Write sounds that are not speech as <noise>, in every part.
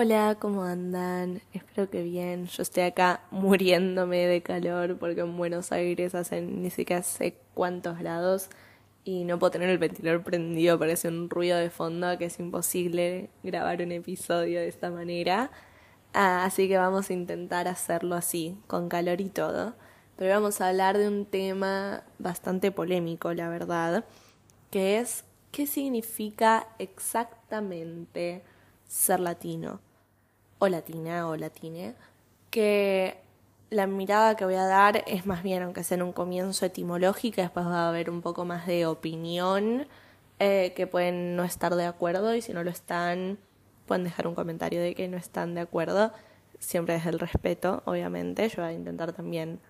Hola, ¿cómo andan? Espero que bien. Yo estoy acá muriéndome de calor porque en Buenos Aires hacen ni siquiera sé cuántos grados y no puedo tener el ventilador prendido, parece un ruido de fondo que es imposible grabar un episodio de esta manera. Ah, así que vamos a intentar hacerlo así, con calor y todo. Pero vamos a hablar de un tema bastante polémico, la verdad, que es qué significa exactamente ser latino o latina o latine, que la mirada que voy a dar es más bien, aunque sea en un comienzo etimológica, después va a haber un poco más de opinión, eh, que pueden no estar de acuerdo y si no lo están, pueden dejar un comentario de que no están de acuerdo, siempre desde el respeto, obviamente, yo voy a intentar también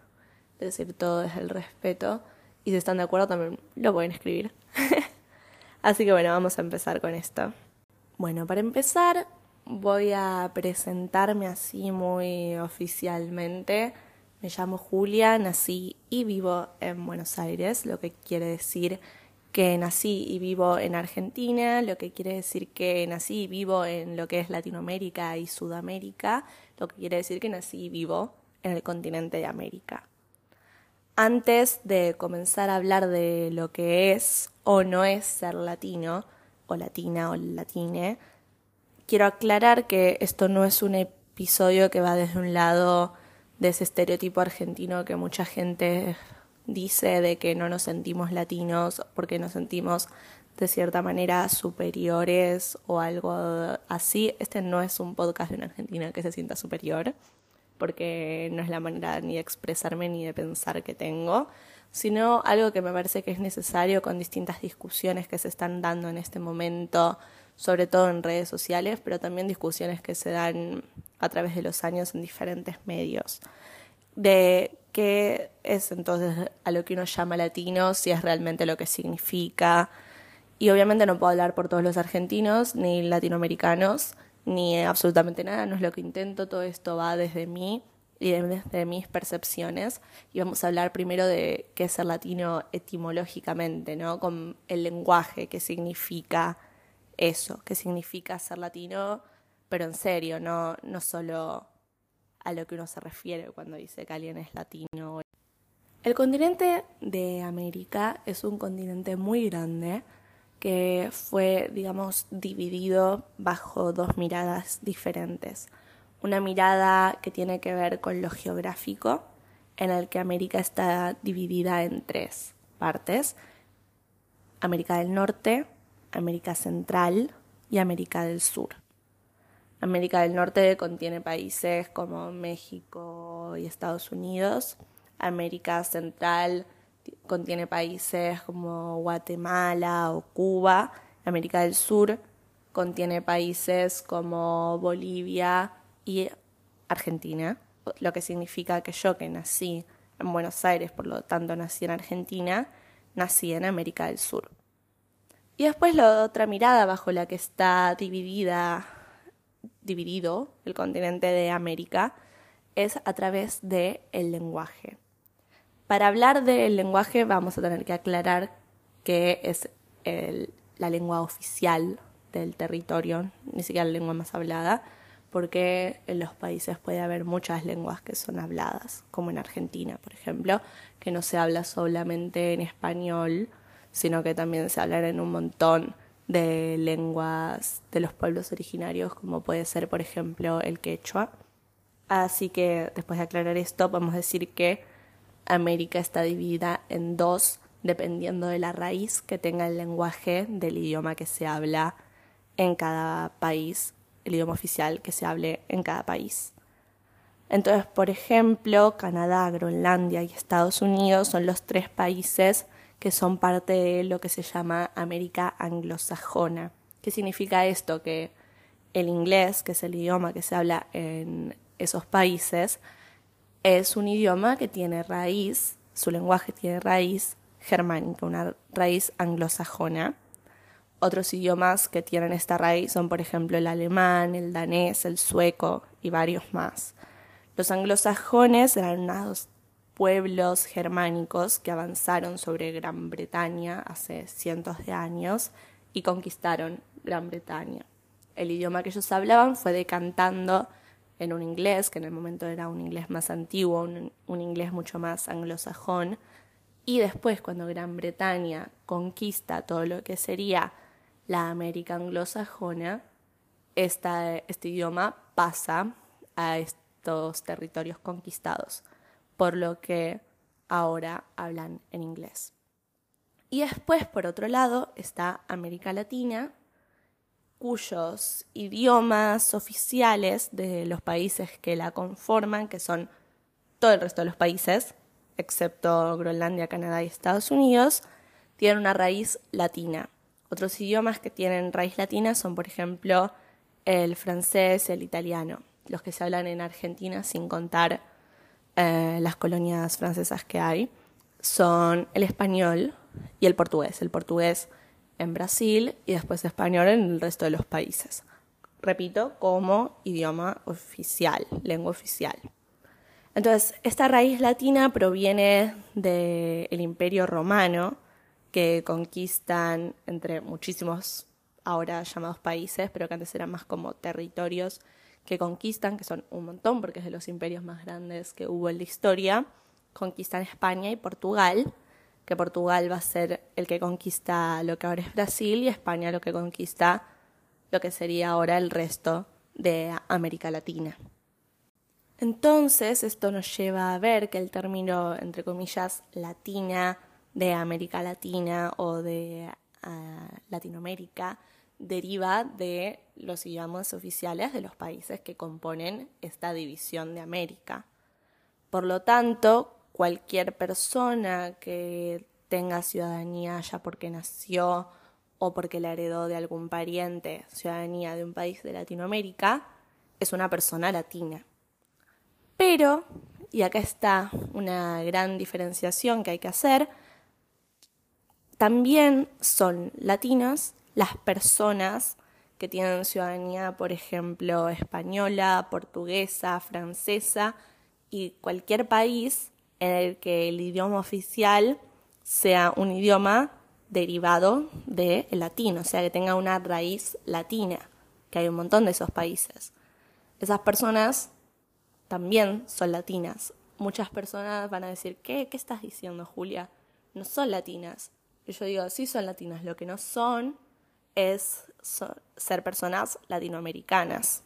decir todo desde el respeto y si están de acuerdo también lo pueden escribir. <laughs> Así que bueno, vamos a empezar con esto. Bueno, para empezar, voy a presentarme así muy oficialmente. Me llamo Julia, nací y vivo en Buenos Aires, lo que quiere decir que nací y vivo en Argentina, lo que quiere decir que nací y vivo en lo que es Latinoamérica y Sudamérica, lo que quiere decir que nací y vivo en el continente de América. Antes de comenzar a hablar de lo que es o no es ser latino, o latina o latine, quiero aclarar que esto no es un episodio que va desde un lado de ese estereotipo argentino que mucha gente dice de que no nos sentimos latinos porque nos sentimos de cierta manera superiores o algo así. Este no es un podcast de una Argentina que se sienta superior, porque no es la manera ni de expresarme ni de pensar que tengo, sino algo que me parece que es necesario con distintas discusiones que se están dando en este momento sobre todo en redes sociales, pero también discusiones que se dan a través de los años en diferentes medios. De qué es entonces a lo que uno llama latino, si es realmente lo que significa. Y obviamente no puedo hablar por todos los argentinos, ni latinoamericanos, ni absolutamente nada, no es lo que intento, todo esto va desde mí y desde mis percepciones. Y vamos a hablar primero de qué es ser latino etimológicamente, ¿no? Con el lenguaje, qué significa, eso, que significa ser latino, pero en serio, no, no solo a lo que uno se refiere cuando dice que alguien es latino. El continente de América es un continente muy grande que fue, digamos, dividido bajo dos miradas diferentes. Una mirada que tiene que ver con lo geográfico, en el que América está dividida en tres partes. América del Norte, América Central y América del Sur. América del Norte contiene países como México y Estados Unidos. América Central contiene países como Guatemala o Cuba. América del Sur contiene países como Bolivia y Argentina, lo que significa que yo que nací en Buenos Aires, por lo tanto nací en Argentina, nací en América del Sur. Y después la otra mirada bajo la que está dividida, dividido el continente de América es a través del el lenguaje. Para hablar del lenguaje vamos a tener que aclarar que es la lengua oficial del territorio, ni siquiera la lengua más hablada, porque en los países puede haber muchas lenguas que son habladas, como en Argentina, por ejemplo, que no se habla solamente en español, sino que también se hablan en un montón de lenguas de los pueblos originarios, como puede ser, por ejemplo, el quechua. Así que después de aclarar esto, podemos decir que América está dividida en dos, dependiendo de la raíz que tenga el lenguaje del idioma que se habla en cada país, el idioma oficial que se hable en cada país. Entonces, por ejemplo, Canadá, Groenlandia y Estados Unidos son los tres países que son parte de lo que se llama América anglosajona. ¿Qué significa esto? Que el inglés, que es el idioma que se habla en esos países, es un idioma que tiene raíz, su lenguaje tiene raíz germánica, una raíz anglosajona. Otros idiomas que tienen esta raíz son, por ejemplo, el alemán, el danés, el sueco y varios más. Los anglosajones eran unos pueblos germánicos que avanzaron sobre Gran Bretaña hace cientos de años y conquistaron Gran Bretaña. el idioma que ellos hablaban fue decantando en un inglés, que en el momento era un inglés más antiguo, un, inglés mucho más anglosajón, y después cuando Gran Bretaña conquista todo lo que sería la América anglosajona, este idioma pasa a estos territorios conquistados, por lo que ahora hablan en inglés. Y después, por otro lado, está América Latina, cuyos idiomas oficiales de los países que la conforman, que son todo el resto de los países, excepto Groenlandia, Canadá y Estados Unidos, tienen una raíz latina. Otros idiomas que tienen raíz latina son, por ejemplo, el francés el italiano, los que se hablan en Argentina sin contar eh, las colonias francesas que hay, son el español y el portugués. El portugués en Brasil y después español en el resto de los países. Repito, como idioma oficial, lengua oficial. Entonces, esta raíz latina proviene del Imperio Romano, que conquistan entre muchísimos ahora llamados países, pero que antes eran más como territorios que conquistan, que son un montón, porque es de los imperios más grandes que hubo en la historia, conquistan España y Portugal, que Portugal va a ser el que conquista lo que ahora es Brasil y España lo que conquista lo que sería ahora el resto de América Latina. Entonces, esto nos lleva a ver que el término, entre comillas, latina de América Latina o de ah, Latinoamérica deriva de los idiomas oficiales de los países que componen esta división de América. Por lo tanto, cualquier persona que tenga ciudadanía ya porque nació o porque la heredó de algún pariente ciudadanía de un país de Latinoamérica es una persona latina. Pero, y acá está una gran diferenciación que hay que hacer, también son latinos las personas que tienen ciudadanía, por ejemplo, española, portuguesa, francesa y cualquier país en el que el idioma oficial sea un idioma derivado del latino, o sea, que tenga una raíz latina, que hay un montón de esos países. Esas personas también son latinas. Muchas personas van a decir, ¿qué? ¿Qué estás diciendo, Julia? No son latinas. Y yo digo, sí son latinas, lo que no son es ser personas latinoamericanas.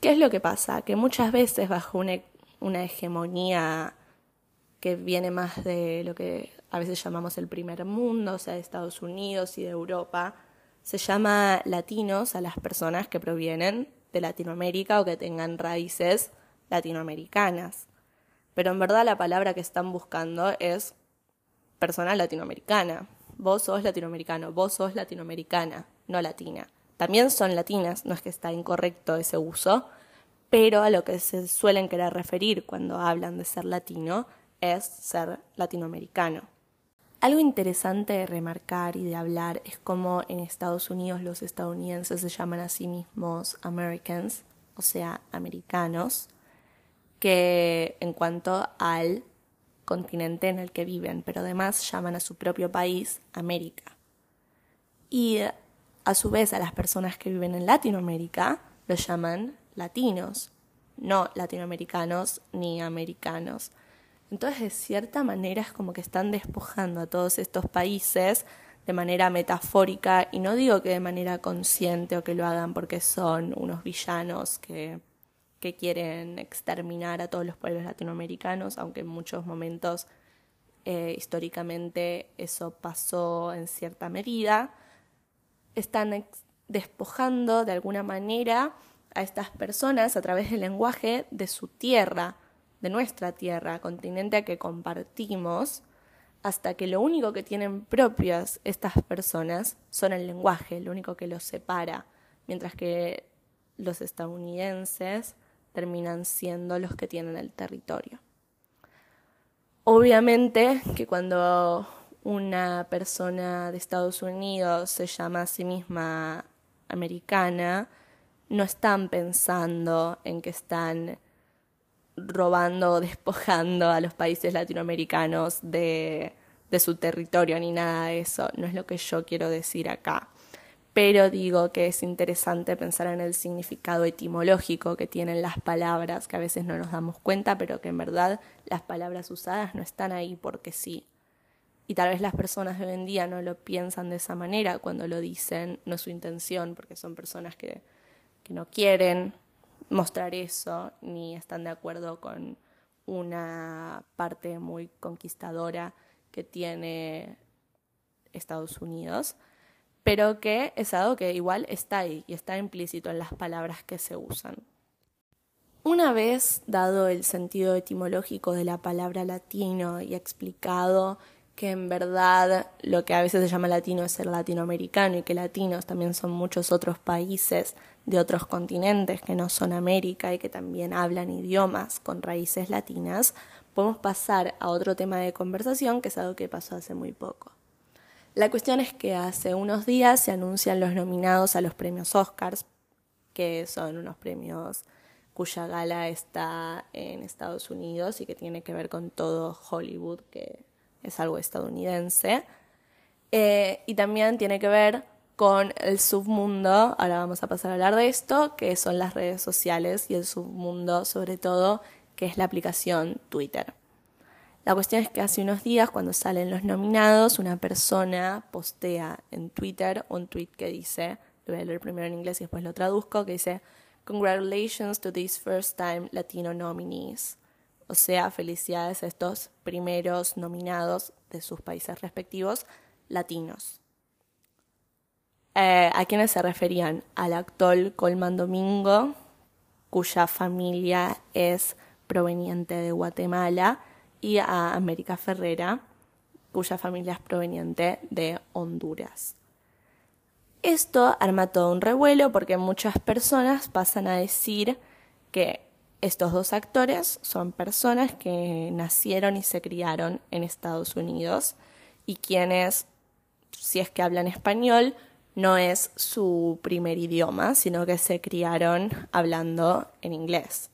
¿Qué es lo que pasa? Que muchas veces bajo una, hegemonía que viene más de lo que a veces llamamos el primer mundo, o sea, de Estados Unidos y de Europa, se llama latinos a las personas que provienen de Latinoamérica o que tengan raíces latinoamericanas. Pero en verdad la palabra que están buscando es persona latinoamericana. Vos sos latinoamericano, vos sos latinoamericana, no latina. También son latinas, no es que está incorrecto ese uso, pero a lo que se suelen querer referir cuando hablan de ser latino es ser latinoamericano. Algo interesante de remarcar y de hablar es cómo en Estados Unidos los estadounidenses se llaman a sí mismos Americans, o sea, americanos, que en cuanto al continente en el que viven, pero además llaman a su propio país América. Y a su vez a las personas que viven en Latinoamérica los llaman latinos, no latinoamericanos ni americanos. Entonces, de cierta manera es como que están despojando a todos estos países de manera metafórica, y no digo que de manera consciente o que lo hagan porque son unos villanos que que quieren exterminar a todos los pueblos latinoamericanos, aunque en muchos momentos eh, históricamente eso pasó en cierta medida, están despojando de alguna manera a estas personas a través del lenguaje de su tierra, de nuestra tierra, continente que compartimos, hasta que lo único que tienen propias estas personas son el lenguaje, lo único que los separa, mientras que los estadounidenses terminan siendo los que tienen el territorio. Obviamente que cuando una persona de Estados Unidos se llama a sí misma americana, no están pensando en que están robando o despojando a los países latinoamericanos de, su territorio ni nada de eso. No es lo que yo quiero decir acá. Pero digo que es interesante pensar en el significado etimológico que tienen las palabras, que a veces no nos damos cuenta, pero que en verdad las palabras usadas no están ahí porque sí. Y tal vez las personas de hoy en día no lo piensan de esa manera cuando lo dicen, no es su intención, porque son personas que, que no quieren mostrar eso, ni están de acuerdo con una parte muy conquistadora que tiene Estados Unidos pero que es algo que igual está ahí y está implícito en las palabras que se usan. Una vez dado el sentido etimológico de la palabra latino y explicado que en verdad lo que a veces se llama latino es ser latinoamericano y que latinos también son muchos otros países de otros continentes que no son América y que también hablan idiomas con raíces latinas, podemos pasar a otro tema de conversación que es algo que pasó hace muy poco. La cuestión es que hace unos días se anuncian los nominados a los premios Oscars, que son unos premios cuya gala está en Estados Unidos y que tiene que ver con todo Hollywood, que es algo estadounidense. Eh, y también tiene que ver con el submundo, ahora vamos a pasar a hablar de esto, que son las redes sociales y el submundo sobre todo, que es la aplicación Twitter. La cuestión es que hace unos días, cuando salen los nominados, una persona postea en Twitter un tweet que dice, lo voy a leer primero en inglés y después lo traduzco, que dice, Congratulations to these first time Latino nominees. O sea, felicidades a estos primeros nominados de sus países respectivos latinos. Eh, ¿A quiénes se referían? Al actor Colman Domingo, cuya familia es proveniente de Guatemala y a América Ferrera, cuya familia es proveniente de Honduras. Esto arma todo un revuelo porque muchas personas pasan a decir que estos dos actores son personas que nacieron y se criaron en Estados Unidos y quienes, si es que hablan español, no es su primer idioma, sino que se criaron hablando en inglés.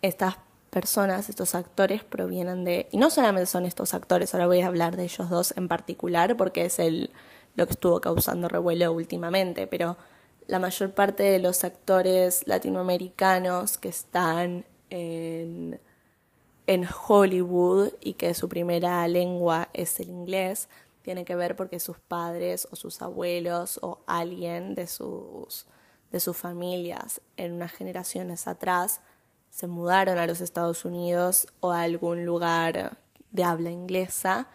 Estas personas, estos actores provienen de, y no solamente son estos actores, ahora voy a hablar de ellos dos en particular porque es el, lo que estuvo causando revuelo últimamente, pero la mayor parte de los actores latinoamericanos que están en, en Hollywood y que su primera lengua es el inglés, tiene que ver porque sus padres o sus abuelos o alguien de sus, de sus familias en unas generaciones atrás se mudaron a los Estados Unidos o a algún lugar de habla inglesa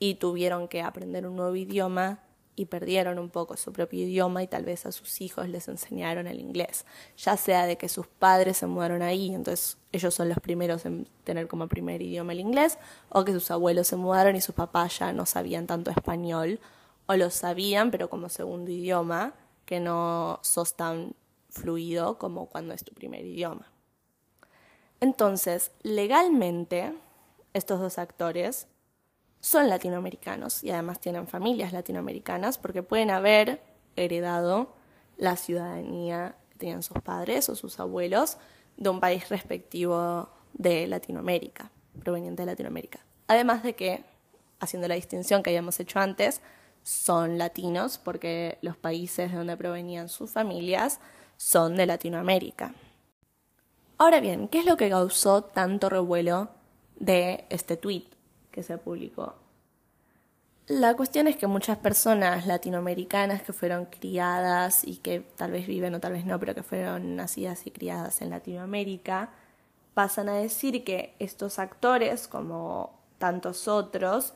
y tuvieron que aprender un nuevo idioma y perdieron un poco su propio idioma y tal vez a sus hijos les enseñaron el inglés, ya sea de que sus padres se mudaron ahí, entonces ellos son los primeros en tener como primer idioma el inglés, o que sus abuelos se mudaron y sus papás ya no sabían tanto español, o lo sabían pero como segundo idioma, que no sos tan fluido como cuando es tu primer idioma. Entonces, legalmente, estos dos actores son latinoamericanos y además tienen familias latinoamericanas porque pueden haber heredado la ciudadanía que tenían sus padres o sus abuelos de un país respectivo de Latinoamérica, proveniente de Latinoamérica. Además de que, haciendo la distinción que habíamos hecho antes, son latinos porque los países de donde provenían sus familias son de Latinoamérica. Ahora bien, ¿qué es lo que causó tanto revuelo de este tweet que se publicó? La cuestión es que muchas personas latinoamericanas que fueron criadas y que tal vez viven o tal vez no, pero que fueron nacidas y criadas en Latinoamérica, pasan a decir que estos actores, como tantos otros,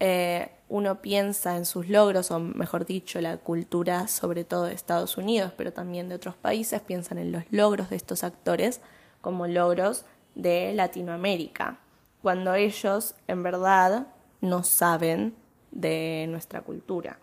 eh, uno piensa en sus logros, o mejor dicho, la cultura sobre todo de Estados Unidos, pero también de otros países, piensan en los logros de estos actores como logros de Latinoamérica, cuando ellos en verdad no saben de nuestra cultura.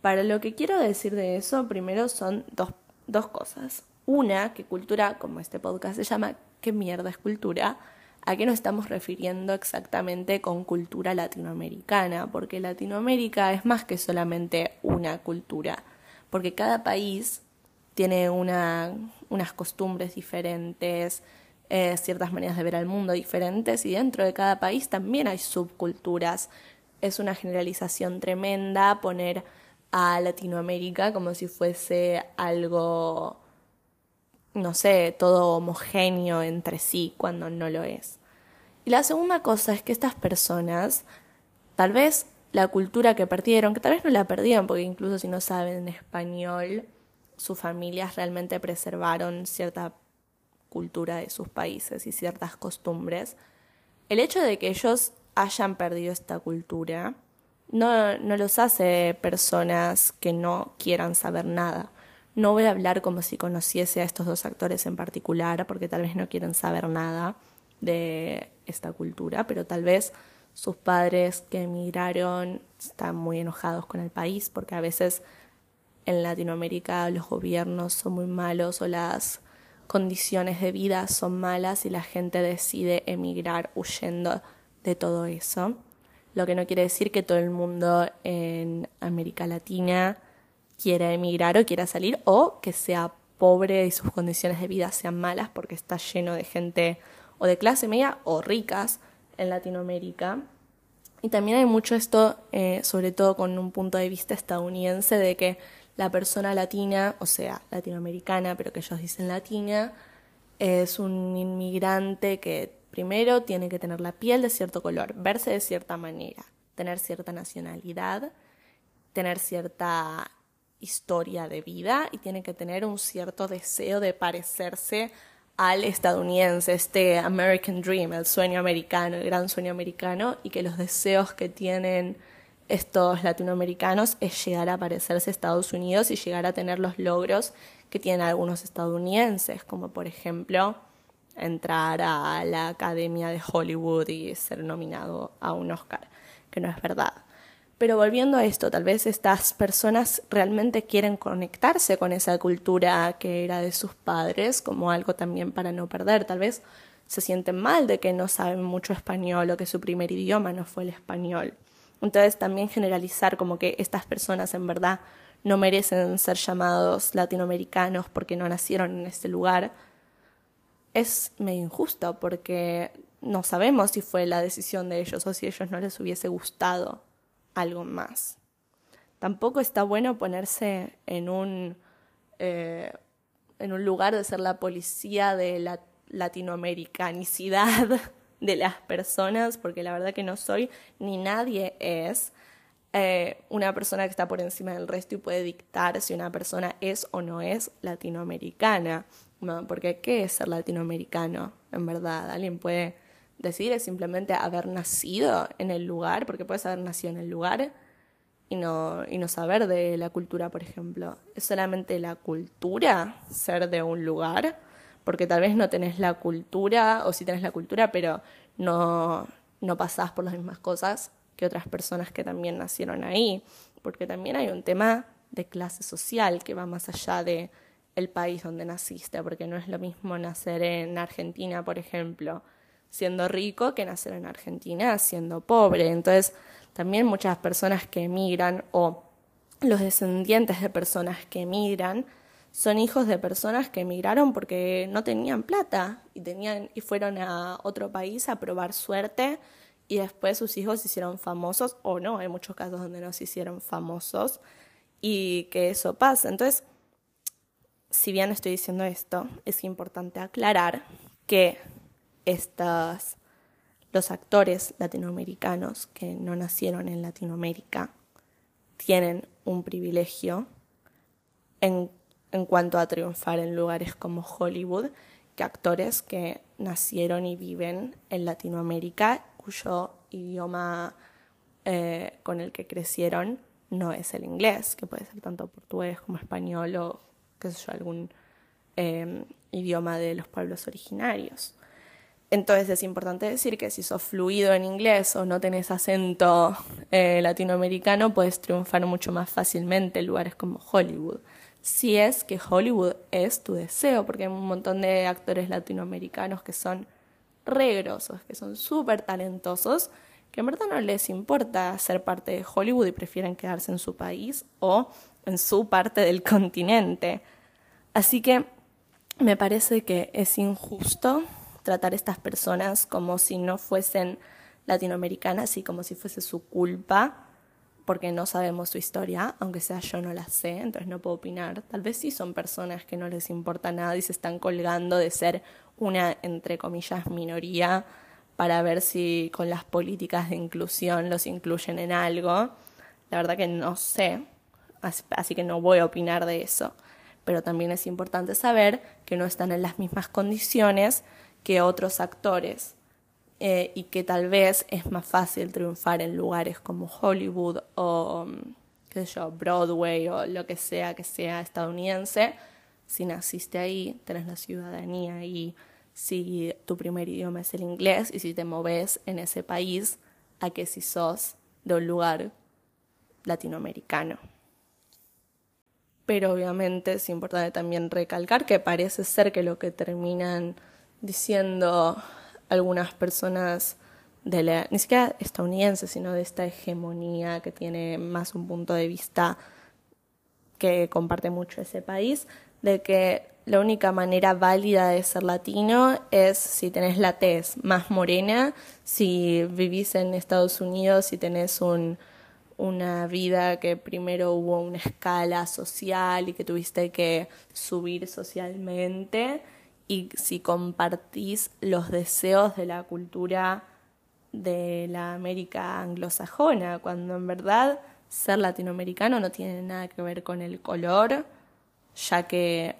Para lo que quiero decir de eso, primero son dos, dos cosas. Una, que cultura, como este podcast se llama, ¿qué mierda es cultura? ¿A qué nos estamos refiriendo exactamente con cultura latinoamericana? Porque Latinoamérica es más que solamente una cultura, porque cada país tiene una, unas costumbres diferentes, eh, ciertas maneras de ver al mundo diferentes y dentro de cada país también hay subculturas. Es una generalización tremenda poner a Latinoamérica como si fuese algo, no sé, todo homogéneo entre sí cuando no lo es. Y la segunda cosa es que estas personas, tal vez la cultura que perdieron, que tal vez no la perdieron, porque incluso si no saben español, sus familias realmente preservaron cierta cultura de sus países y ciertas costumbres. El hecho de que ellos hayan perdido esta cultura no, no los hace personas que no quieran saber nada. No voy a hablar como si conociese a estos dos actores en particular, porque tal vez no quieren saber nada de esta cultura, pero tal vez sus padres que emigraron están muy enojados con el país, porque a veces en Latinoamérica los gobiernos son muy malos o las condiciones de vida son malas y la gente decide emigrar huyendo de todo eso lo que no quiere decir que todo el mundo en América Latina quiera emigrar o quiera salir o que sea pobre y sus condiciones de vida sean malas porque está lleno de gente o de clase media o ricas en Latinoamérica. Y también hay mucho esto, eh, sobre todo con un punto de vista estadounidense, de que la persona latina, o sea, latinoamericana, pero que ellos dicen latina, es un inmigrante que Primero tiene que tener la piel de cierto color, verse de cierta manera, tener cierta nacionalidad, tener cierta historia de vida y tiene que tener un cierto deseo de parecerse al estadounidense, este American Dream, el sueño americano, el gran sueño americano, y que los deseos que tienen estos latinoamericanos es llegar a parecerse a Estados Unidos y llegar a tener los logros que tienen algunos estadounidenses, como por ejemplo entrar a la Academia de Hollywood y ser nominado a un Oscar, que no es verdad. Pero volviendo a esto, tal vez estas personas realmente quieren conectarse con esa cultura que era de sus padres como algo también para no perder. Tal vez se sienten mal de que no saben mucho español o que su primer idioma no fue el español. Entonces también generalizar como que estas personas en verdad no merecen ser llamados latinoamericanos porque no nacieron en este lugar, es medio injusto porque no sabemos si fue la decisión de ellos o si a ellos no les hubiese gustado algo más. Tampoco está bueno ponerse en un, eh, en un lugar de ser la policía de la latinoamericanicidad <laughs> de las personas, porque la verdad que no soy ni nadie es eh, una persona que está por encima del resto y puede dictar si una persona es o no es latinoamericana. No, porque ¿qué es ser latinoamericano? En verdad, alguien puede decir es simplemente haber nacido en el lugar, porque puedes haber nacido en el lugar y no, y no saber de la cultura, por ejemplo. ¿Es solamente la cultura ser de un lugar? Porque tal vez no tenés la cultura, o sí tenés la cultura, pero no, no pasás por las mismas cosas que otras personas que también nacieron ahí. Porque también hay un tema de clase social que va más allá de el país donde naciste, porque no es lo mismo nacer en Argentina, por ejemplo, siendo rico que nacer en Argentina siendo pobre. Entonces, también muchas personas que emigran o los descendientes de personas que emigran son hijos de personas que emigraron porque no tenían plata y tenían y fueron a otro país a probar suerte y después sus hijos se hicieron famosos o no, hay muchos casos donde no se hicieron famosos y que eso pasa. Entonces, si bien estoy diciendo esto, es importante aclarar que estos, los actores latinoamericanos que no nacieron en Latinoamérica tienen un privilegio en, en cuanto a triunfar en lugares como Hollywood que actores que nacieron y viven en Latinoamérica cuyo idioma eh, con el que crecieron no es el inglés, que puede ser tanto portugués como español o qué sé yo, algún em, idioma de los pueblos originarios. Entonces es importante decir que si sos fluido en inglés o no tenés acento eh, latinoamericano, puedes triunfar mucho más fácilmente en lugares como Hollywood. Si es que Hollywood es tu deseo, porque hay un montón de actores latinoamericanos que son regrosos, que son súper talentosos, que en verdad no les importa ser parte de Hollywood y prefieren quedarse en su país o en su parte del continente. Así que me parece que es injusto tratar a estas personas como si no fuesen latinoamericanas y como si fuese su culpa porque no sabemos su historia, aunque sea yo no la sé, entonces no puedo opinar. Tal vez sí son personas que no les importa nada y se están colgando de ser una, entre comillas, minoría para ver si con las políticas de inclusión los incluyen en algo. La verdad que no sé, así que no voy a opinar de eso. Pero también es importante saber que no están en las mismas condiciones que otros actores eh, y que tal vez es más fácil triunfar en lugares como Hollywood o, qué sé yo, Broadway o lo que sea que sea estadounidense. Si naciste ahí, tenés la ciudadanía ahí, si tu primer idioma es el inglés y si te moves en ese país, a que si sos de un lugar latinoamericano. Pero obviamente es importante también recalcar que parece ser que lo que terminan diciendo algunas personas de la, ni siquiera estadounidenses, sino de esta hegemonía que tiene más un punto de vista que comparte mucho ese país, de que la única manera válida de ser latino es si tenés la tez más morena, si vivís en Estados Unidos, si tenés un, una vida que primero hubo una escala social y que tuviste que subir socialmente y si compartís los deseos de la cultura de la América anglosajona, cuando en verdad ser latinoamericano no tiene nada que ver con el color, ya que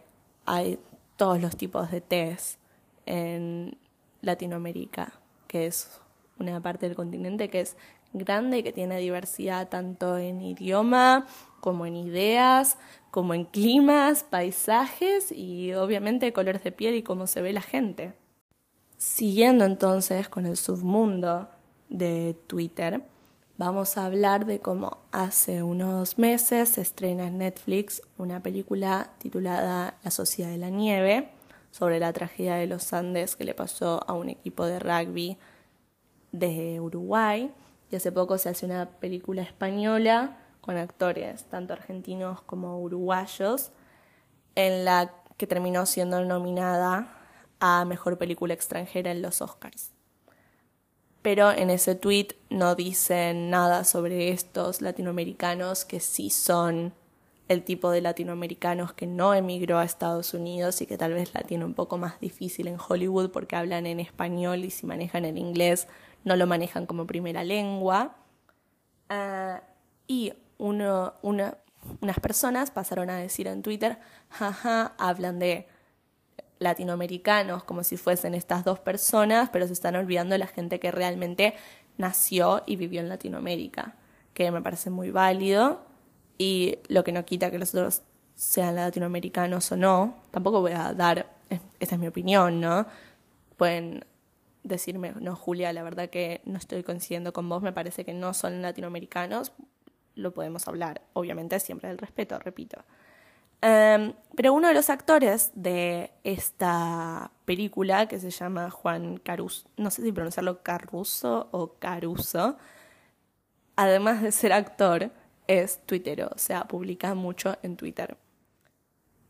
hay todos los tipos de test en Latinoamérica, que es una parte del continente que es grande y que tiene diversidad tanto en idioma como en ideas, como en climas, paisajes y obviamente colores de piel y cómo se ve la gente. Siguiendo entonces con el submundo de Twitter, vamos a hablar de cómo hace unos meses se estrena en Netflix una película titulada La Sociedad de la Nieve sobre la tragedia de los Andes que le pasó a un equipo de rugby de Uruguay. Y hace poco se hace una película española con actores, tanto argentinos como uruguayos, en la que terminó siendo nominada a Mejor Película Extranjera en los Oscars. Pero en ese tweet no dicen nada sobre estos latinoamericanos que sí son el tipo de latinoamericanos que no emigró a Estados Unidos y que tal vez la tiene un poco más difícil en Hollywood porque hablan en español y si manejan el inglés no lo manejan como primera lengua. Ah, y uno, una, unas personas pasaron a decir en Twitter, jaja, hablan de latinoamericanos como si fuesen estas dos personas, pero se están olvidando de la gente que realmente nació y vivió en Latinoamérica, que me parece muy válido y lo que no quita que los otros sean latinoamericanos o no, tampoco voy a dar, esta es mi opinión, ¿no? Pueden decirme, no, Julia, la verdad que no estoy coincidiendo con vos, me parece que no son latinoamericanos, lo podemos hablar, obviamente siempre del respeto, repito. Em, pero uno de los actores de esta película, que se llama Juan Caruso, no sé si pronunciarlo Caruso o Caruso, además de ser actor, es tuitero, o sea, publica mucho en Twitter.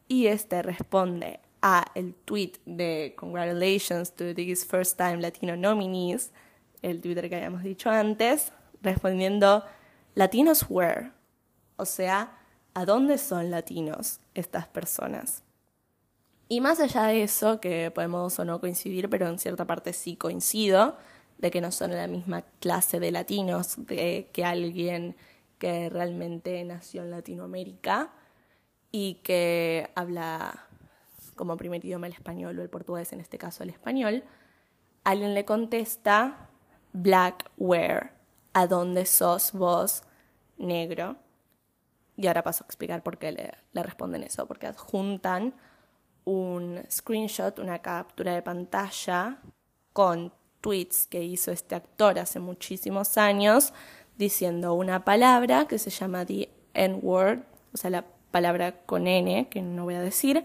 Y este responde a el tweet de Congratulations to these first time Latino nominees, el Twitter que habíamos dicho antes, respondiendo Latinos where, o sea, ¿a dónde son latinos estas personas? Y más allá de eso, que podemos o no coincidir, pero en cierta parte sí coincido, de que no son la misma clase de latinos que alguien que realmente nació en Latinoamérica y que habla como primer idioma el español o el portugués, en este caso el español, alguien le contesta black where, ¿a dónde sos vos negro? Y ahora paso a explicar por qué le, responden eso, porque adjuntan un screenshot, una captura de pantalla con tweets que hizo este actor hace muchísimos años diciendo una palabra que se llama the N-word, o sea, la palabra con N, que no voy a decir,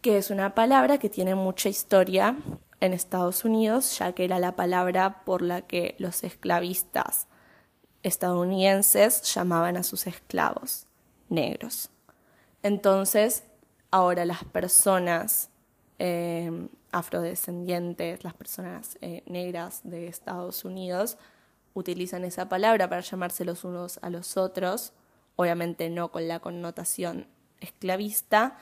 que es una palabra que tiene mucha historia en Estados Unidos, ya que era la palabra por la que los esclavistas estadounidenses llamaban a sus esclavos negros. Entonces, ahora las personas eh, afrodescendientes, las personas eh, negras de Estados Unidos, utilizan esa palabra para llamarse los unos a los otros, obviamente no con la connotación esclavista,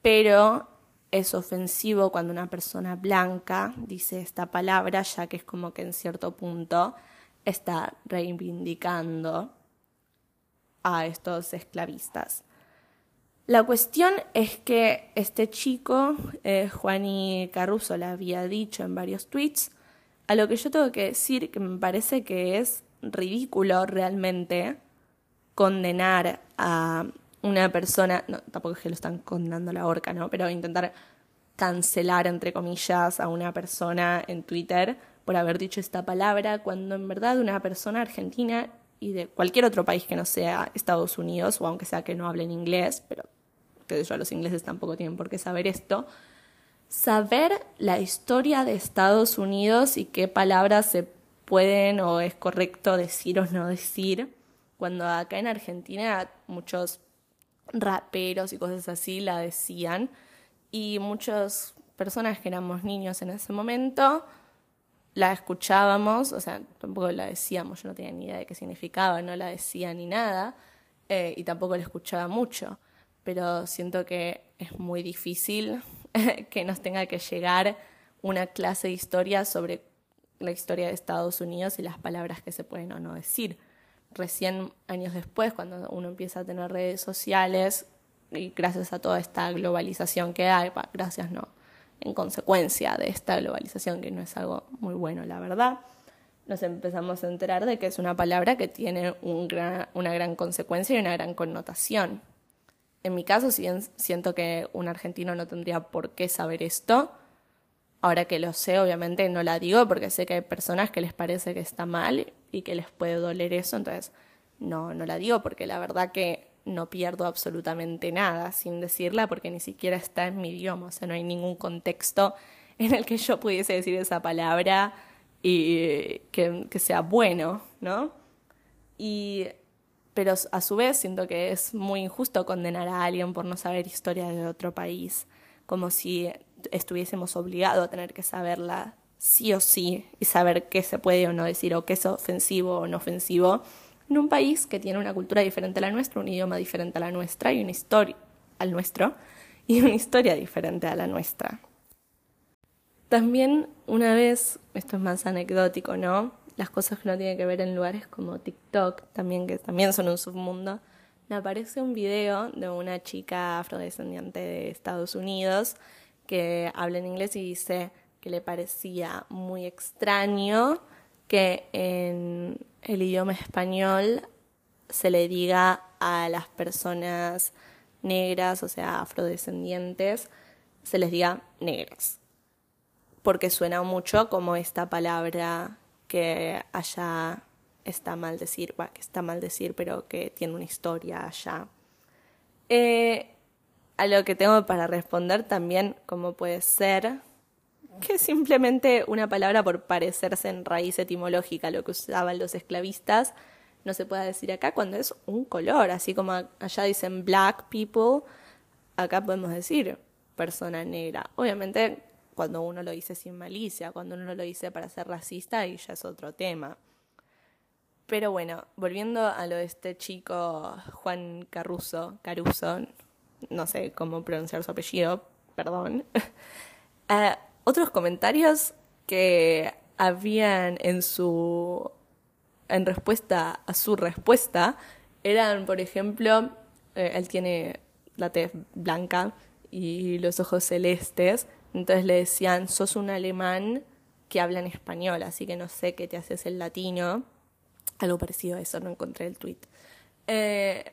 pero es ofensivo cuando una persona blanca dice esta palabra, ya que es como que en cierto punto está reivindicando a estos esclavistas. La cuestión es que este chico, eh, Juani Caruso, le había dicho en varios tweets, a lo que yo tengo que decir que me parece que es ridículo realmente condenar a una persona, tampoco es que lo están condenando la horca, ¿no? Pero intentar cancelar, entre comillas, a una persona en Twitter por haber dicho esta palabra, cuando en verdad una persona argentina y de cualquier otro país que no sea Estados Unidos, o aunque sea que no hablen inglés, pero que yo, los ingleses tampoco tienen por qué saber esto, saber la historia de Estados Unidos y qué palabras se pueden o es correcto decir o no decir, cuando acá en Argentina muchos raperos y cosas así la decían, y muchas personas que éramos niños en ese momento la escuchábamos, o sea, tampoco la decíamos, yo no tenía ni idea de qué significaba, no la decía ni nada, eh, y tampoco la escuchaba mucho, pero siento que es muy difícil <laughs> que nos tenga que llegar una clase de historia sobre la historia de Estados Unidos y las palabras que se pueden o no decir. Recién años después, cuando uno empieza a tener redes sociales, y gracias a toda esta globalización que hay, gracias no, en consecuencia de esta globalización, que no es algo muy bueno, la verdad, nos empezamos a enterar de que es una palabra que tiene una gran consecuencia y una gran connotación. En mi caso, siento que un argentino no tendría por qué saber esto, ahora que lo sé, obviamente no la digo porque sé que hay personas que les parece que está mal y que les puede doler eso, entonces no, no la digo porque la verdad que no pierdo absolutamente nada sin decirla porque ni siquiera está en mi idioma, o sea, no hay ningún contexto en el que yo pudiese decir esa palabra y que, que sea bueno, ¿no? Y, pero a su vez siento que es muy injusto condenar a alguien por no saber historia de otro país, como si estuviésemos obligados a tener que saberla sí o sí y saber qué se puede o no decir o qué es ofensivo o no ofensivo en un país que tiene una cultura diferente a la nuestra, un idioma diferente a la nuestra y una historia al nuestro y una historia diferente a la nuestra. También una vez, esto es más anecdótico, ¿no? Las cosas que no tienen que ver en lugares como TikTok, también que también son un submundo, me aparece un video de una chica afrodescendiente de Estados Unidos que habla en inglés y dice que le parecía muy extraño que en el idioma español se le diga a las personas negras, o sea, afrodescendientes, se les diga negras. Porque suena mucho como esta palabra que allá está mal decir, que está mal decir, pero que tiene una historia allá. Eh, a lo que tengo para responder también, como puede ser que simplemente una palabra por parecerse en raíz etimológica lo que usaban los esclavistas no se pueda decir acá cuando es un color, así como allá dicen black people, acá podemos decir persona negra. Obviamente cuando uno lo dice sin malicia, cuando uno lo dice para ser racista y ya es otro tema. Pero bueno, volviendo a lo de este chico Juan Caruso, Caruso, no sé cómo pronunciar su apellido, perdón. uh, <laughs> otros comentarios que habían en su en respuesta a su respuesta eran, por ejemplo, eh, él tiene la tez blanca y los ojos celestes, entonces le decían, sos un alemán que habla en español, así que no sé qué te haces el latino. Algo parecido a eso, no encontré el tweet. Eh,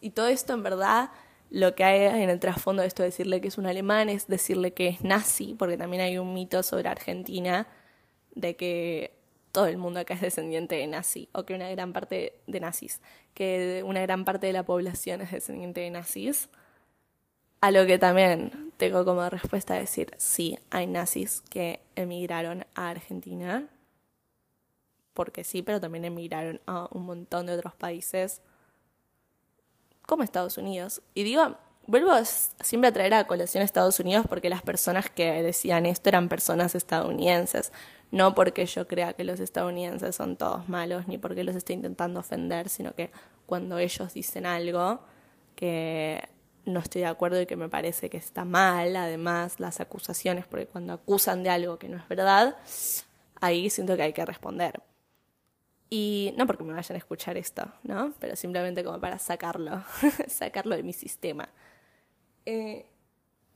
y todo esto en verdad lo que hay en el trasfondo de esto de decirle que es un alemán es decirle que es nazi, porque también hay un mito sobre Argentina de que todo el mundo acá es descendiente de nazi, o que una gran parte de nazis, que una gran parte de la población es descendiente de nazis. A lo que también tengo como respuesta decir, sí, hay nazis que emigraron a Argentina, porque sí, pero también emigraron a un montón de otros países como Estados Unidos. Y digo, vuelvo siempre a traer a colación a Estados Unidos porque las personas que decían esto eran personas estadounidenses. No porque yo crea que los estadounidenses son todos malos, ni porque los estoy intentando ofender, sino que cuando ellos dicen algo que no estoy de acuerdo y que me parece que está mal, además las acusaciones, porque cuando acusan de algo que no es verdad, ahí siento que hay que responder. Y no porque me vayan a escuchar esto, ¿no? Pero simplemente como para sacarlo, <laughs> sacarlo de mi sistema. Eh,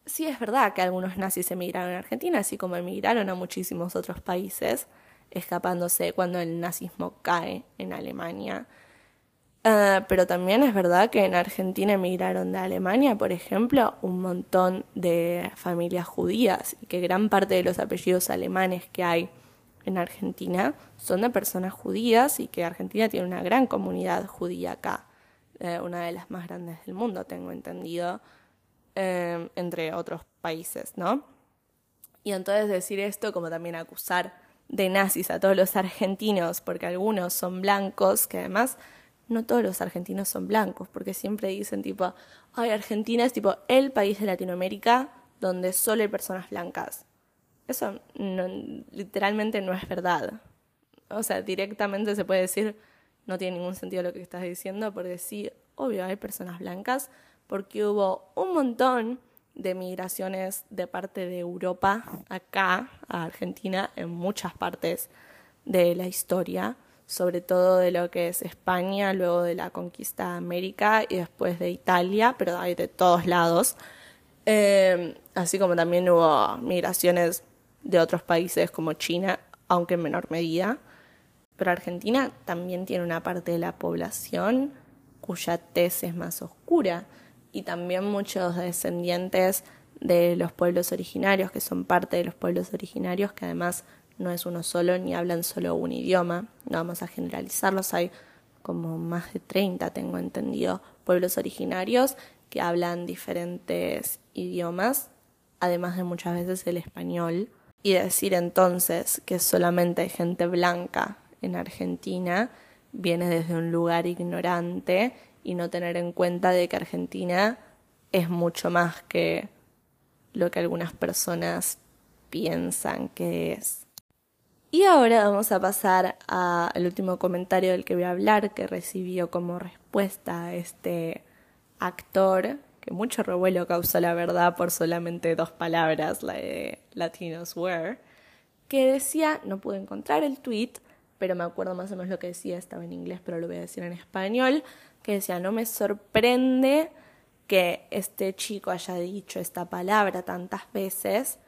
sí es verdad que algunos nazis emigraron a Argentina, así como emigraron a muchísimos otros países, escapándose cuando el nazismo cae en Alemania. Ah, pero también es verdad que en Argentina emigraron de Alemania, por ejemplo, un montón de familias judías y que gran parte de los apellidos alemanes que hay en Argentina son de personas judías y que Argentina tiene una gran comunidad judía acá, eh, una de las más grandes del mundo, tengo entendido, eh, entre otros países, ¿no? Y entonces decir esto como también acusar de nazis a todos los argentinos, porque algunos son blancos, que además no todos los argentinos son blancos, porque siempre dicen tipo, ay, Argentina es tipo el país de Latinoamérica donde solo hay personas blancas. Eso literalmente no es verdad. O sea, directamente se puede decir, no tiene ningún sentido lo que estás diciendo, porque sí, obvio, hay personas blancas, porque hubo un montón de migraciones de parte de Europa acá, a Argentina, en muchas partes de la historia, sobre todo de lo que es España, luego de la conquista de América y después de Italia, pero hay de todos lados. Eh, así como también hubo migraciones de otros países como China, aunque en menor medida. Pero Argentina también tiene una parte de la población cuya tez es más oscura y también muchos descendientes de los pueblos originarios, que son parte de los pueblos originarios, que además no es uno solo ni hablan solo un idioma, no vamos a generalizarlos, hay como más de 30, tengo entendido, pueblos originarios que hablan diferentes idiomas, además de muchas veces el español y decir entonces que solamente hay gente blanca en Argentina viene desde un lugar ignorante y no tener en cuenta de que Argentina es mucho más que lo que algunas personas piensan que es. Y ahora vamos a pasar al último comentario del que voy a hablar, que recibió como respuesta este actor mucho revuelo causó la verdad por solamente dos palabras, la de Latinos Were, que decía, no pude encontrar el tweet, pero me acuerdo más o menos lo que decía, estaba en inglés, pero lo voy a decir en español, que decía, no me sorprende que este chico haya dicho esta palabra tantas veces,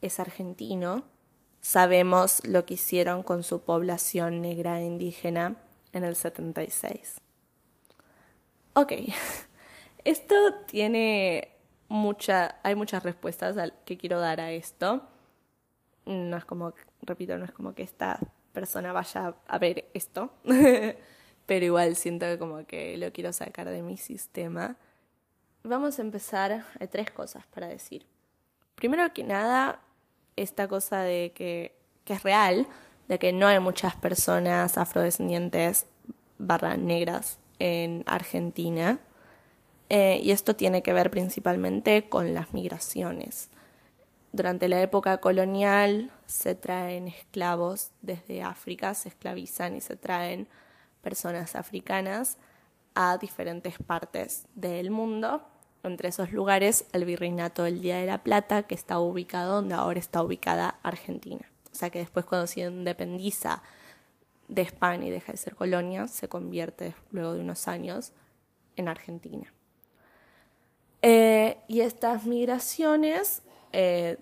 es argentino, sabemos lo que hicieron con su población negra e indígena en el 76. Ok, <laughs> Esto tiene mucha, hay muchas respuestas que quiero dar a esto. No es como, repito, no es como que esta persona vaya a ver esto, <laughs> pero igual siento que como que lo quiero sacar de mi sistema. Vamos a empezar, hay tres cosas para decir. Primero que nada, esta cosa de que, que es real, de que no hay muchas personas afrodescendientes barra negras en Argentina eh, y esto tiene que ver principalmente con las migraciones. Durante la época colonial se traen esclavos desde África, se esclavizan y se traen personas africanas a diferentes partes del mundo. Entre esos lugares, el virreinato del Día de la Plata, que está ubicado donde ahora está ubicada Argentina. O sea que después cuando se independiza de España y deja de ser colonia, se convierte luego de unos años en Argentina. Eh, y estas migraciones eh,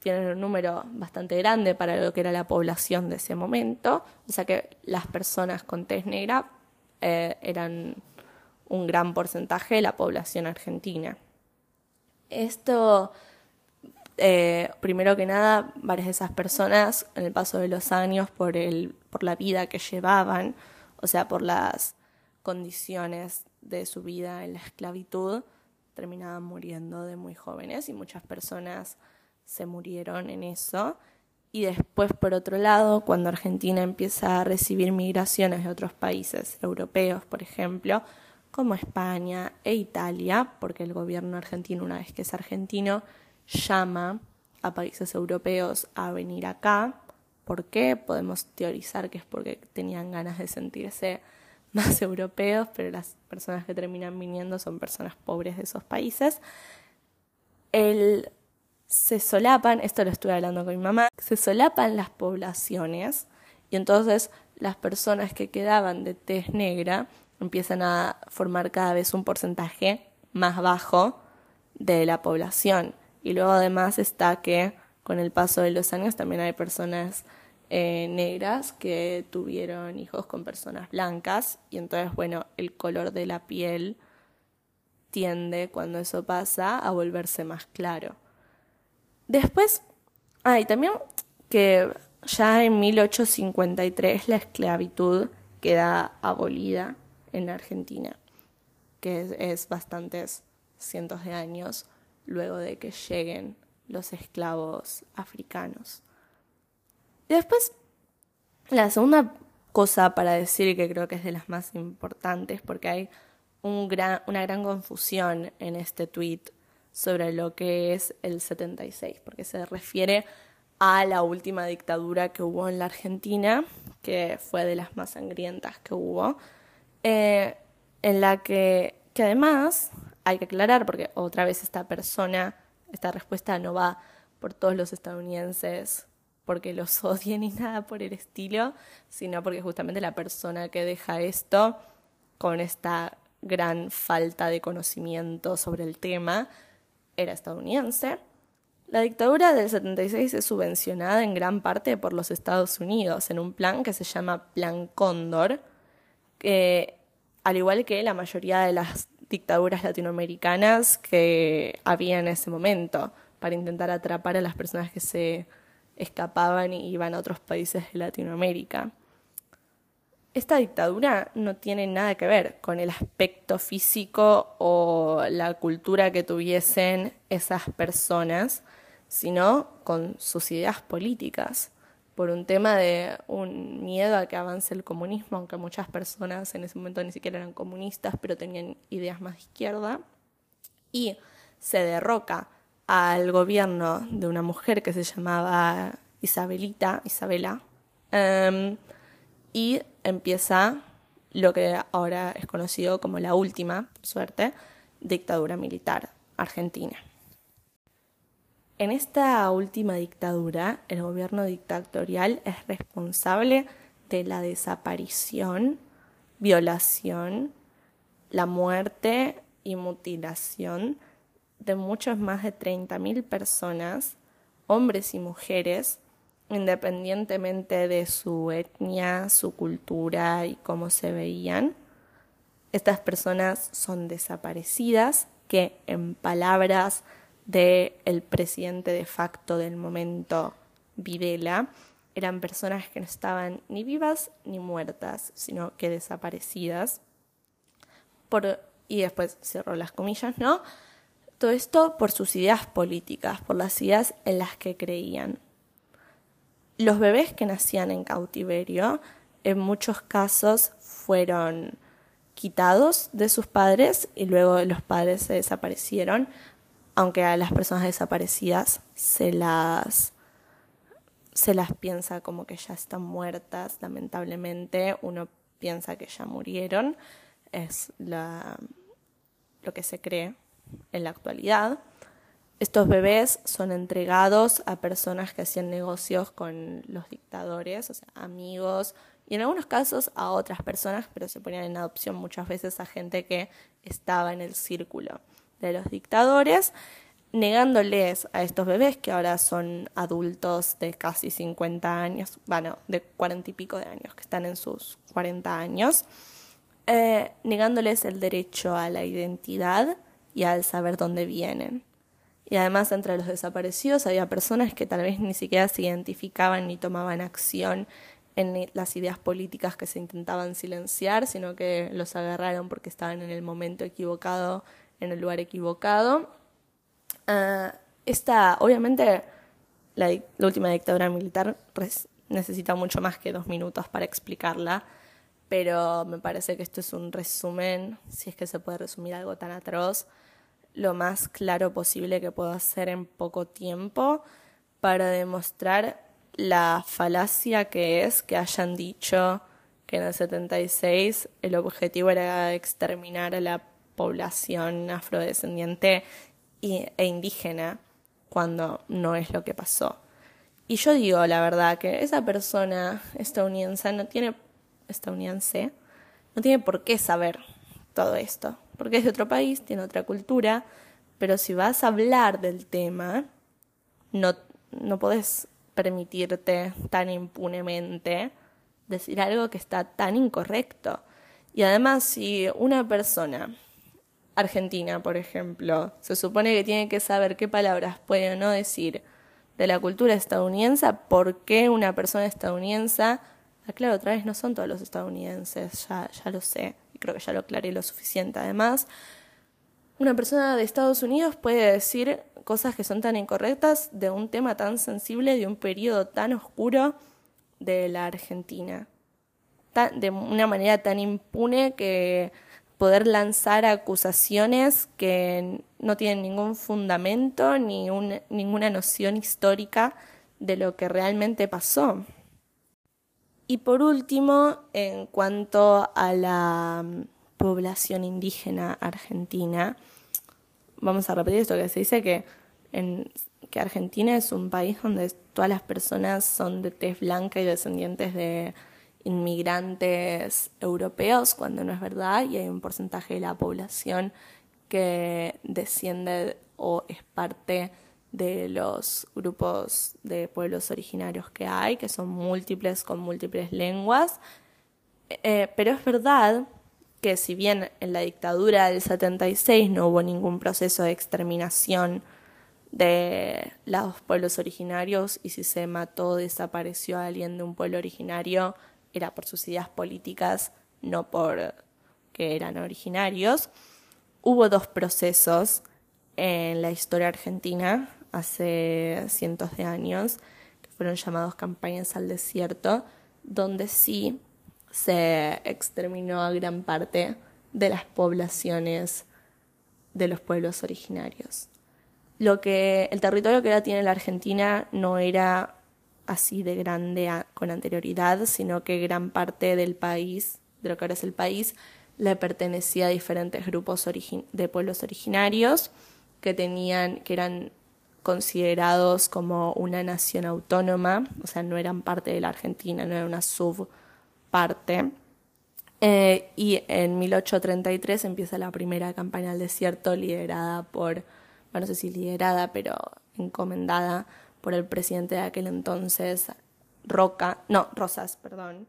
tienen un número bastante grande para lo que era la población de ese momento, o sea que las personas con tez negra eh, eran un gran porcentaje de la población argentina. Esto, primero que nada, varias de esas personas, en el paso de los años, por, el, por la vida que llevaban, o sea, por las condiciones de su vida en la esclavitud, terminaban muriendo de muy jóvenes y muchas personas se murieron en eso. Y después, por otro lado, cuando Argentina empieza a recibir migraciones de otros países europeos, por ejemplo, como España e Italia, porque el gobierno argentino, una vez que es argentino, llama a países europeos a venir acá, por qué, podemos teorizar que es porque tenían ganas de sentirse más <laughs> europeos, pero las personas que terminan viniendo son personas pobres de esos países. El, se solapan, esto lo estuve hablando con mi mamá, se solapan las poblaciones y entonces las personas que quedaban de tez negra empiezan a formar cada vez un porcentaje más bajo de la población. Y luego además está que con el paso de los años también hay personas eh, negras que tuvieron hijos con personas blancas y entonces, bueno, el color de la piel tiende, cuando eso pasa, a volverse más claro. Después, hay también que ya en 1853 la esclavitud queda abolida en Argentina, que es bastantes cientos de años luego de que lleguen los esclavos africanos. Después, la segunda cosa para decir que creo que es de las más importantes, porque hay una gran confusión en este tweet sobre lo que es el 76, porque se refiere a la última dictadura que hubo en la Argentina, que fue de las más sangrientas que hubo, eh, en la que, que además hay que aclarar, porque otra vez esta persona, esta respuesta no va por todos los estadounidenses porque los <laughs> odien ni nada por el estilo, sino porque justamente la persona que deja esto con esta gran falta de conocimiento sobre el tema era estadounidense. La dictadura del 76 es subvencionada en gran parte por los Estados Unidos en un plan que se llama Plan Cóndor, que al igual que la mayoría de las dictaduras latinoamericanas que había en ese momento, para intentar atrapar a las personas que se escapaban y iban a otros países de Latinoamérica. Esta dictadura no tiene nada que ver con el aspecto físico o la cultura que tuviesen esas personas, sino con sus ideas políticas, por un tema de un miedo a que avance el comunismo, aunque muchas personas en ese momento ni siquiera eran comunistas, pero tenían ideas más de izquierda, y se derroca al gobierno de una mujer que se llamaba Isabelita, Isabela, em, y empieza lo que ahora es conocido como la última, por suerte, dictadura militar argentina. En esta última dictadura, el gobierno dictatorial es responsable de la desaparición, violación, la muerte y mutilación de muchos más de 30.000 personas, hombres y mujeres, independientemente de su etnia, su cultura y cómo se veían. Estas personas son desaparecidas, que en palabras del el presidente de facto del momento, Videla, eran personas que no estaban ni vivas ni muertas, sino que desaparecidas. Por, y después cerró las comillas, ¿no? Todo esto por sus ideas políticas, por las ideas en las que creían. Los bebés que nacían en cautiverio en muchos casos fueron quitados de sus padres y luego los padres se desaparecieron, aunque a las personas desaparecidas se las se las piensa como que ya están muertas, lamentablemente. Uno piensa que ya murieron, es la, lo que se cree en la actualidad. Estos bebés son entregados a personas que hacían negocios con los dictadores, o sea, amigos, y en algunos casos a otras personas, pero se ponían en adopción muchas veces a gente que estaba en el círculo de los dictadores, negándoles a estos bebés, que ahora son adultos de casi 50 años, bueno, de 40 y pico de años, que están en sus 40 años, eh, negándoles el derecho a la identidad y al saber dónde vienen. Y además entre los desaparecidos había personas que tal vez ni siquiera se identificaban ni tomaban acción en las ideas políticas que se intentaban silenciar, sino que los agarraron porque estaban en el momento equivocado, en el lugar equivocado. Ah, esta, obviamente, la, la, última dictadura militar necesita mucho más que dos minutos para explicarla, pero me parece que esto es un resumen, si es que se puede resumir algo tan atroz, lo más claro posible que puedo hacer en poco tiempo para demostrar la falacia que es que hayan dicho que en el 76 el objetivo era exterminar a la población afrodescendiente e indígena cuando no es lo que pasó. Y yo digo la verdad que esa persona estadounidense no tiene estadounidense no tiene por qué saber todo esto, porque es de otro país, tiene otra cultura, pero si vas a hablar del tema, no, no podés permitirte tan impunemente decir algo que está tan incorrecto. Y además, si una persona argentina, por ejemplo, se supone que tiene que saber qué palabras puede o no decir de la cultura estadounidense, ¿por qué una persona estadounidense? Aclaro otra vez, no son todos los estadounidenses, ya, ya lo sé, y creo que ya lo aclaré lo suficiente. Además, una persona de Estados Unidos puede decir cosas que son tan incorrectas de un tema tan sensible, de un periodo tan oscuro de la Argentina, de una manera tan impune que poder lanzar acusaciones que no tienen ningún fundamento ni ninguna noción histórica de lo que realmente pasó. Y por último, en cuanto a la mm, población indígena argentina, vamos a repetir esto que se dice que, en, que Argentina es un país donde todas las personas son de tez blanca y descendientes de inmigrantes europeos, cuando no es verdad, y hay un porcentaje de la población que desciende o es parte de los grupos de pueblos originarios que hay, que son múltiples con múltiples lenguas. Eh, pero es verdad que si bien en la dictadura del 76 no hubo ningún proceso de exterminación de los pueblos originarios y si se mató desapareció a alguien de un pueblo originario, era por sus ideas políticas, no por que eran originarios. Hubo dos procesos en la historia argentina hace cientos de años, que fueron llamados campañas al desierto, donde sí se exterminó a gran parte de las poblaciones de los pueblos originarios. Lo que el territorio que ahora tiene la Argentina no era así de grande con anterioridad, sino que gran parte del país, de lo que ahora es el país, le pertenecía a diferentes grupos de pueblos originarios que tenían, que eran considerados como una nación autónoma, o sea, no eran parte de la Argentina, no era una subparte. Eh, y en 1833 empieza la primera campaña al desierto liderada por, bueno, no sé si liderada, pero encomendada por el presidente de aquel entonces, Roca, no, Rosas, perdón,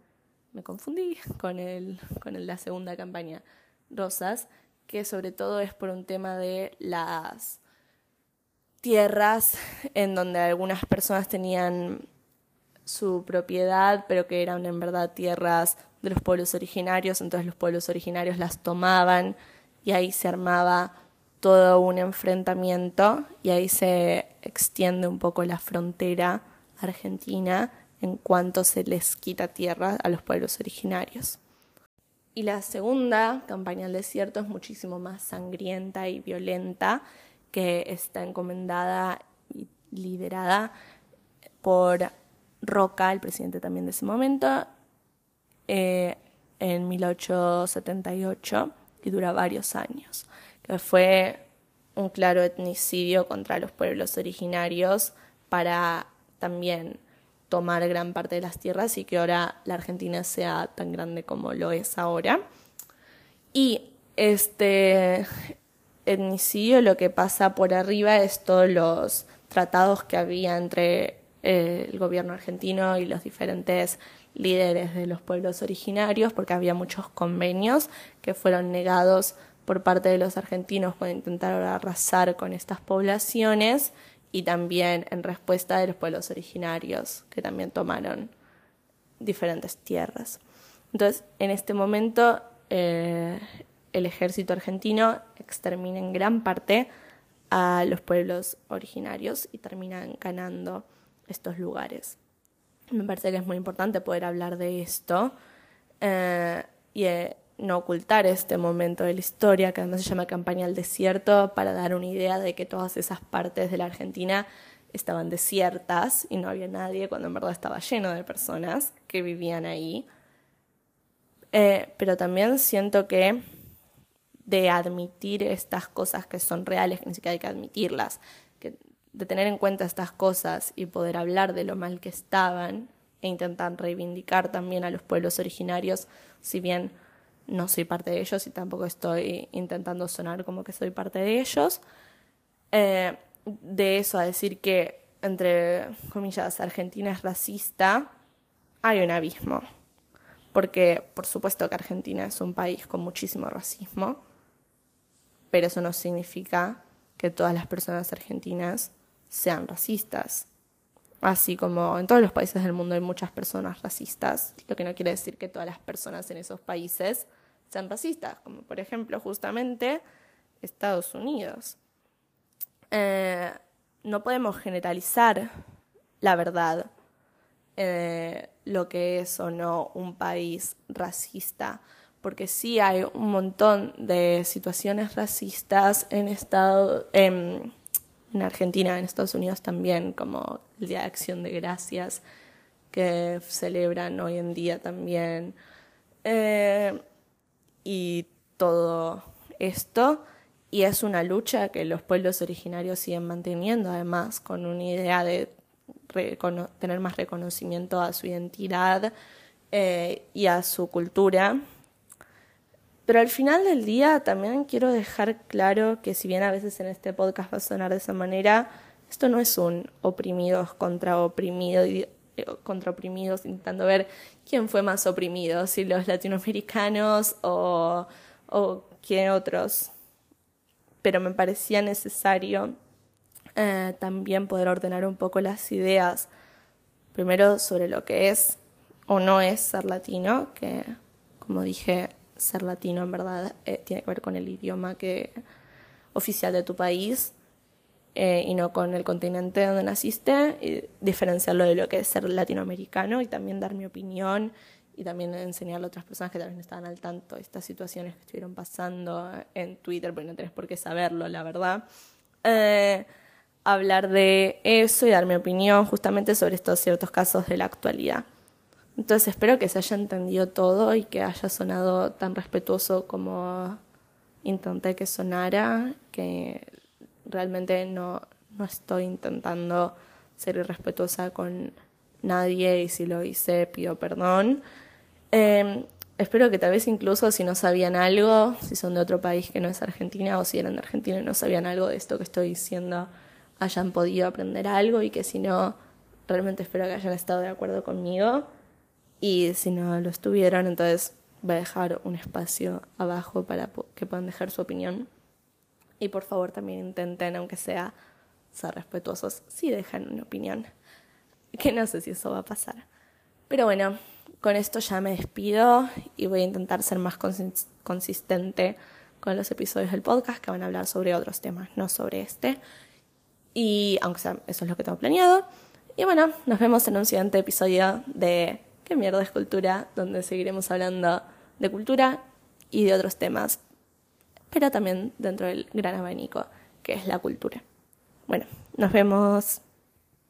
me confundí con, el, con la segunda campaña, Rosas, que sobre todo es por un tema de las tierras en donde algunas personas tenían su propiedad, pero que eran en verdad tierras de los pueblos originarios, entonces los pueblos originarios las tomaban y ahí se armaba todo un enfrentamiento y ahí se extiende un poco la frontera argentina en cuanto se les quita tierra a los pueblos originarios. Y la segunda campaña al desierto es muchísimo más sangrienta y violenta, que está encomendada y liderada por Roca, el presidente también de ese momento, eh, en 1878 y dura varios años que fue un claro etnicidio contra los pueblos originarios para también tomar gran parte de las tierras y que ahora la Argentina sea tan grande como lo es ahora. Y este etnicidio lo que pasa por arriba es todos los tratados que había entre eh, el gobierno argentino y los diferentes líderes de los pueblos originarios, porque había muchos convenios que fueron negados por parte de los argentinos para intentar arrasar con estas poblaciones y también en respuesta de los pueblos originarios que también tomaron diferentes tierras. Entonces, en este momento, eh, el ejército argentino extermina en gran parte a los pueblos originarios y terminan ganando estos lugares. Me parece que es muy importante poder hablar de esto eh, y eh, no ocultar este momento de la historia, que además se llama Campaña al Desierto, para dar una idea de que todas esas partes de la Argentina estaban desiertas y no había nadie, cuando en verdad estaba lleno de personas que vivían ahí. Eh, pero también siento que de admitir estas cosas que son reales, que ni siquiera hay que admitirlas, que de tener en cuenta estas cosas y poder hablar de lo mal que estaban e intentar reivindicar también a los pueblos originarios, si bien no soy parte de ellos y tampoco estoy intentando sonar como que soy parte de ellos. Eh, de eso a decir que, entre comillas, Argentina es racista, hay un abismo. Porque, por supuesto que Argentina es un país con muchísimo racismo, pero eso no significa que todas las personas argentinas sean racistas. Así como en todos los países del mundo hay muchas personas racistas, lo que no quiere decir que todas las personas en esos países sean racistas, como por ejemplo justamente Estados Unidos. Eh, no podemos generalizar la verdad, eh, lo que es o no un país racista, porque sí hay un montón de situaciones racistas en, estado, en Argentina, en Estados Unidos también, como el Día de Acción de Gracias, que celebran hoy en día también. Eh, y todo esto. Y es una lucha que los pueblos originarios siguen manteniendo, además, con una idea de tener más reconocimiento a su identidad eh, y a su cultura. Pero al final del día también quiero dejar claro que si bien a veces en este podcast va a sonar de esa manera, esto no es un oprimidos contra oprimidos, eh, contra oprimidos intentando ver quién fue más oprimido, si los latinoamericanos o, o quién otros. Pero me parecía necesario eh, también poder ordenar un poco las ideas, primero sobre lo que es o no es ser latino, que como dije, ser latino en verdad eh, tiene que ver con el idioma que oficial de tu país eh, y no con el continente donde naciste, y diferenciarlo de lo que es ser latinoamericano y también dar mi opinión y también enseñarle a otras personas que también estaban al tanto de estas situaciones que estuvieron pasando en Twitter, porque no tenés por qué saberlo, la verdad hablar de eso y dar mi opinión justamente sobre estos ciertos casos de la actualidad. Entonces espero que se haya entendido todo y que haya sonado tan respetuoso como intenté que sonara, que realmente no, no estoy intentando ser irrespetuosa con nadie y si lo hice pido perdón. Em, espero que tal vez incluso si no sabían algo, si son de otro país que no es Argentina o si eran de Argentina y no sabían algo de esto que estoy diciendo, hayan podido aprender algo y que si no, realmente espero que hayan estado de acuerdo conmigo. Y si no lo estuvieron, entonces voy a dejar un espacio abajo para que puedan dejar su opinión. Y por favor también intenten, aunque sea ser respetuosos, si dejan una opinión. Que no sé si eso va a pasar. Pero bueno, con esto ya me despido y voy a intentar ser más consistente con los episodios del podcast que van a hablar sobre otros temas, no sobre este. Y aunque sea, eso es lo que tengo planeado. Y bueno, nos vemos en un siguiente episodio de ¿Qué mierda es cultura? Donde seguiremos hablando de cultura y de otros temas, pero también dentro del gran abanico que es la cultura. Bueno, nos vemos.